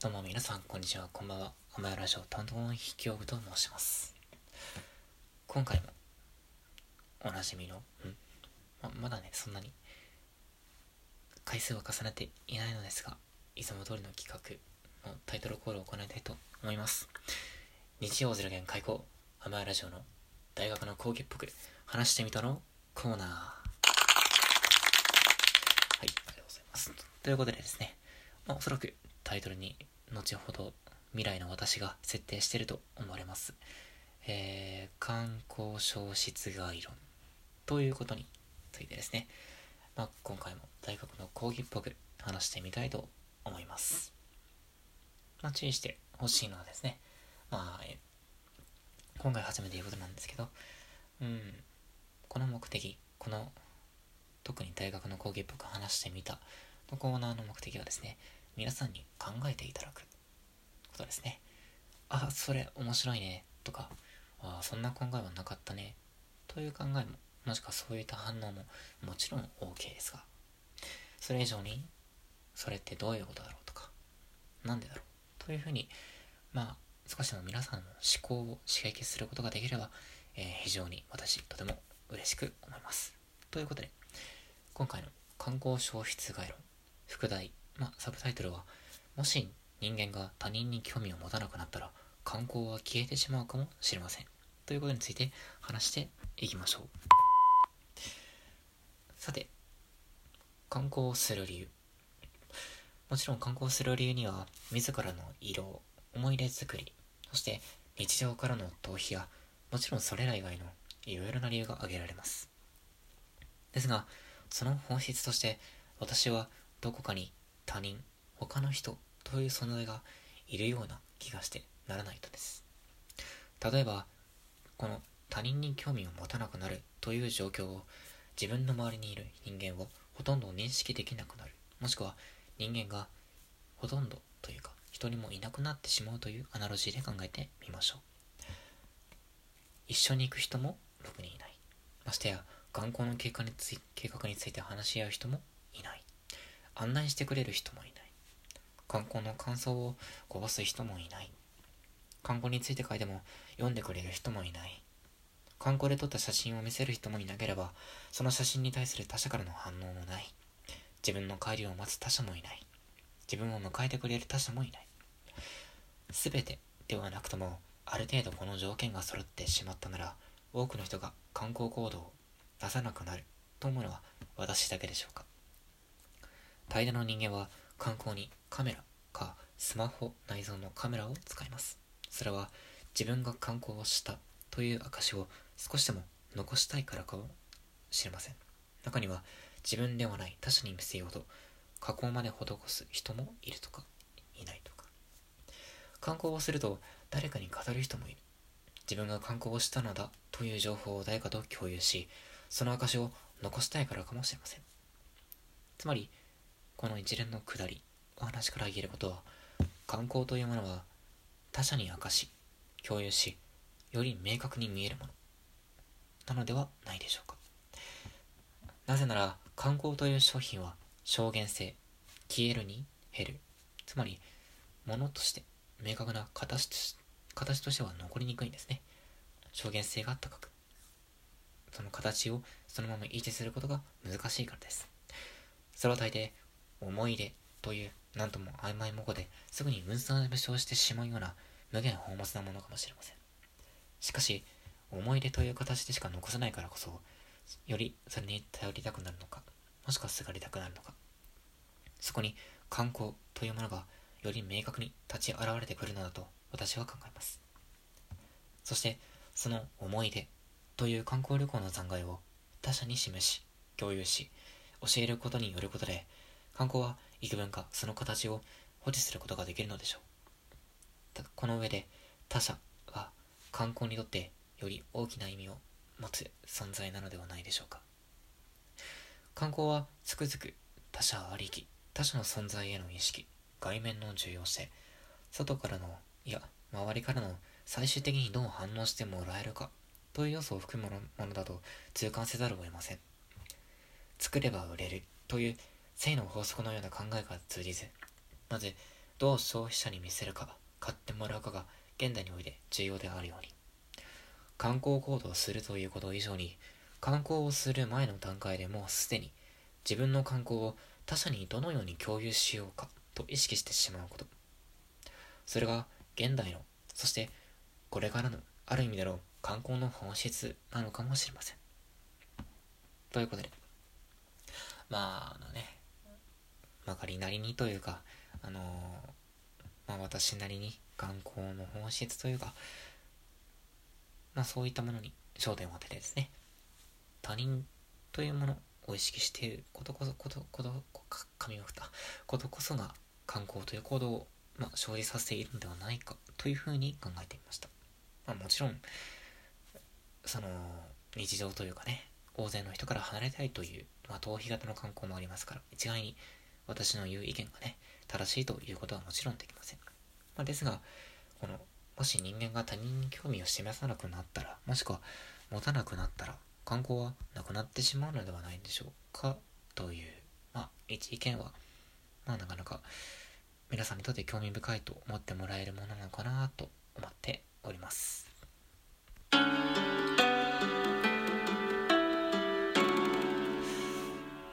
どうも皆さん、こんにちは。こんばんは。お前ラジオ担当の秘境部と申します。今回も、おなじみの、んままだね、そんなに、回数を重ねていないのですが、いつも通りの企画のタイトルコールを行いたいと思います。日曜ゼロ元開講、アマヤラジオの大学の講義っぽく話してみたのコーナー。はい、ありがとうございます。ということでですね、まあ、おそらくタイトルに後ほど未来の私が設定してると思われます。えー、観光消失概論ということについてですね、まあ、今回も大学の講義っぽく話してみたいと思います。まあ、注意してほしいのはですね、まあ、え今回初めて言うことなんですけど、うん、この目的、この特に大学の講義っぽく話してみたのコーナーの目的はですね、皆さんに考えていただく。ことですね。あ、それ面白いね、とか、あそんな考えはなかったね、という考えも、もしくはそういった反応ももちろん OK ですが、それ以上に、それってどういうことだろう？とか、なんでだろう？というふうに、まあ、少しでも皆さんの思考を刺激することができれば、えー非常に私、とても嬉しく思います。ということで、今回の観光消失概論、副題、まあ、サブタイトルは、もし人間が他人に興味を持たなくなったら、観光は消えてしまうかもしれません。ということについて話していきましょう。さて、観光をする理由。もちろん観光する理由には、自らの色、思い出作り、そして日常からの逃避や、もちろんそれら以外のいろいろな理由が挙げられます。ですが、その本質として、私はどこかに他人、他の人という存在がいるような気がしてならないとです。例えば、この他人に興味を持たなくなるという状況を自分の周りにいる人間をほとんど認識できなくなる。もしくは人間がほとんどというか人にもいなくなってしまうというアナロジーで考えてみましょう。一緒に行く人もろくにいない。ましてや観光の計画につい計画について話し合う人も。案内してくれる人もいない。観光の感想をこぼす人もいない。観光について書いても読んでくれる人もいない。観光で撮った写真を見せる人もいなければ、その写真に対する他者からの反応もない。自分の帰りを待つ他者もいない。自分を迎えてくれる他者もいない。すべてではなくとも、ある程度この条件が揃ってしまったなら、多くの人が観光行動を出さなくなると思うのは私だけでしょうか。大抵の人間は観光にカメラかスマホ内蔵のカメラを使います。それは自分が観光をしたという証を少しでも残したいからかもしれません。中には自分ではない他者に見せようと加工まで施す人もいるとかいないとか。観光をすると誰かに語る人もいる。自分が観光をしたのだという情報を誰かと共有し、その証を残したいからかもしれません。つまり、この一連のくだり、お話から言えることは、観光というものは他者に明かし、共有し、より明確に見えるもの、なのではないでしょうか。なぜなら、観光という商品は証言性、消えるに減る。つまり、ものとして、明確な形とし形としては残りにくいんですね。証言性が高く、その形をそのまま維持することが難しいからです。それは大抵、思い出という、なんとも曖昧模倣ですぐに分散無償してしまうような無限放末なものかもしれません。しかし、思い出という形でしか残せないからこそ、よりそれに頼りたくなるのか、もしくはすがりたくなるのか。そこに観光というものがより明確に立ち現れてくるのだと私は考えます。そして、その思い出という観光旅行の残骸を他者に示し、共有し、教えることによることで、観光は幾分かその形を保持することができるのでしょう。この上で他者は観光にとってより大きな意味を持つ存在なのではないでしょうか。観光はつくづく他者ありき、他者の存在への意識、外面の重要性、外からの、いや、周りからの最終的にどう反応してもらえるかという要素を含むものだと痛感せざるを得ません。作れば売れるという性の法則のような考えが通じず、まずどう消費者に見せるか買ってもらうかが現代において重要であるように。観光行動をするということ以上に観光をする前の段階でもうすでに自分の観光を他者にどのように共有しようかと意識してしまうこと。それが現代のそしてこれからのある意味での観光の本質なのかもしれません。ということでまああのねまかりなりにというかあのまあ私なりに観光の本質というかまあそういったものに焦点を当ててですね他人というものを意識していることこそことこと髪を振ったことこそが観光という行動を、まあ、生じさせているのではないかというふうに考えていました、まあ、もちろんその日常というかね大勢の人から離れたいという、まあ、逃避型の観光もありますから一概に私の言う意見がね正しいということはもちろんできません、まあ、ですがこのもし人間が他人に興味を示さなくなったらもしくは持たなくなったら観光はなくなってしまうのではないでしょうかという、まあ、一意見は、まあ、なかなか皆さんにとって興味深いと思ってもらえるものなのかなと思っております。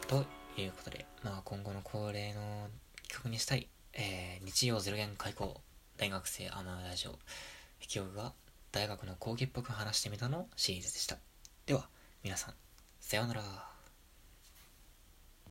ということで、まあ、今後の恒例の企画にしたい、えー、日曜ゼロ元開校大学生アマラジオ記憶が大学の講義っぽく話してみたのシリーズでした。では、皆さん、さようなら。